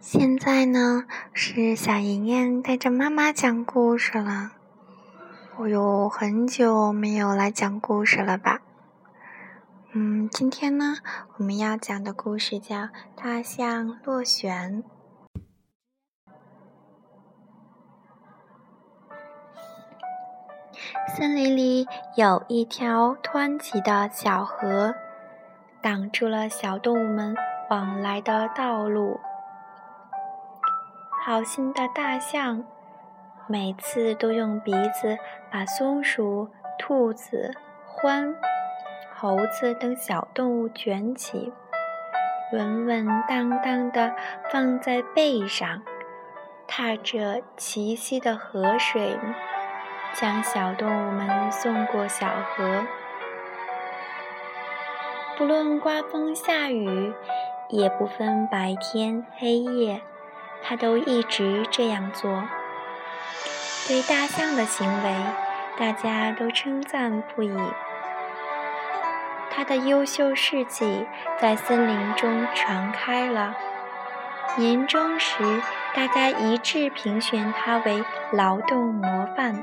现在呢，是小妍妍带着妈妈讲故事了。我有很久没有来讲故事了吧？嗯，今天呢，我们要讲的故事叫《大象落选》。森林里有一条湍急的小河，挡住了小动物们往来的道路。好心的大象，每次都用鼻子把松鼠、兔子、獾、猴子等小动物卷起，稳稳当当地放在背上，踏着齐膝的河水，将小动物们送过小河。不论刮风下雨，也不分白天黑夜。他都一直这样做。对大象的行为，大家都称赞不已。他的优秀事迹在森林中传开了。年终时，大家一致评选他为劳动模范。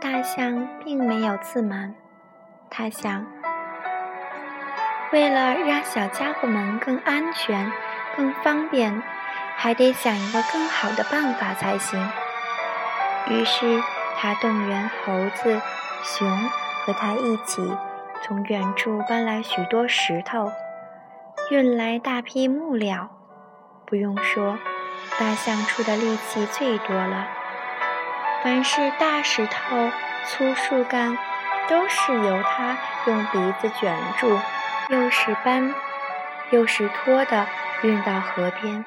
大象并没有自满，他想，为了让小家伙们更安全。更方便，还得想一个更好的办法才行。于是，他动员猴子、熊和他一起，从远处搬来许多石头，运来大批木料。不用说，大象出的力气最多了。凡是大石头、粗树干，都是由他用鼻子卷住，又是搬，又是拖的。运到河边。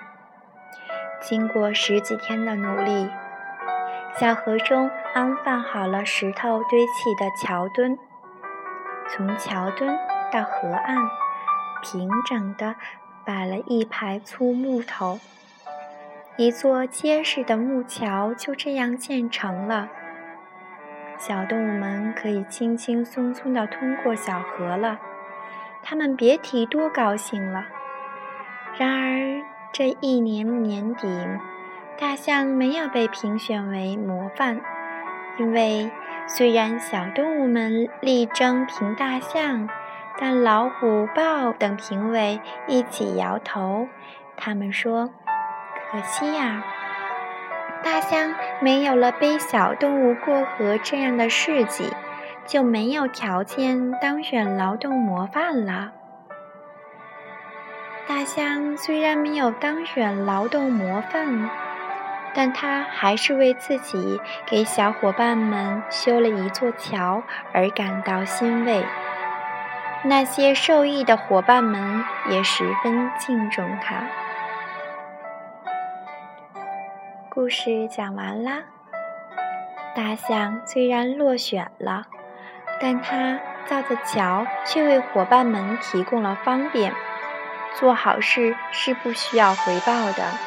经过十几天的努力，小河中安放好了石头堆砌的桥墩。从桥墩到河岸，平整地摆了一排粗木头，一座结实的木桥就这样建成了。小动物们可以轻轻松松地通过小河了，它们别提多高兴了。然而，这一年年底，大象没有被评选为模范，因为虽然小动物们力争评大象，但老虎、豹等评委一起摇头。他们说：“可惜呀，大象没有了背小动物过河这样的事迹，就没有条件当选劳动模范了。”大象虽然没有当选劳动模范，但它还是为自己给小伙伴们修了一座桥而感到欣慰。那些受益的伙伴们也十分敬重他。故事讲完啦。大象虽然落选了，但他造的桥却为伙伴们提供了方便。做好事是不需要回报的。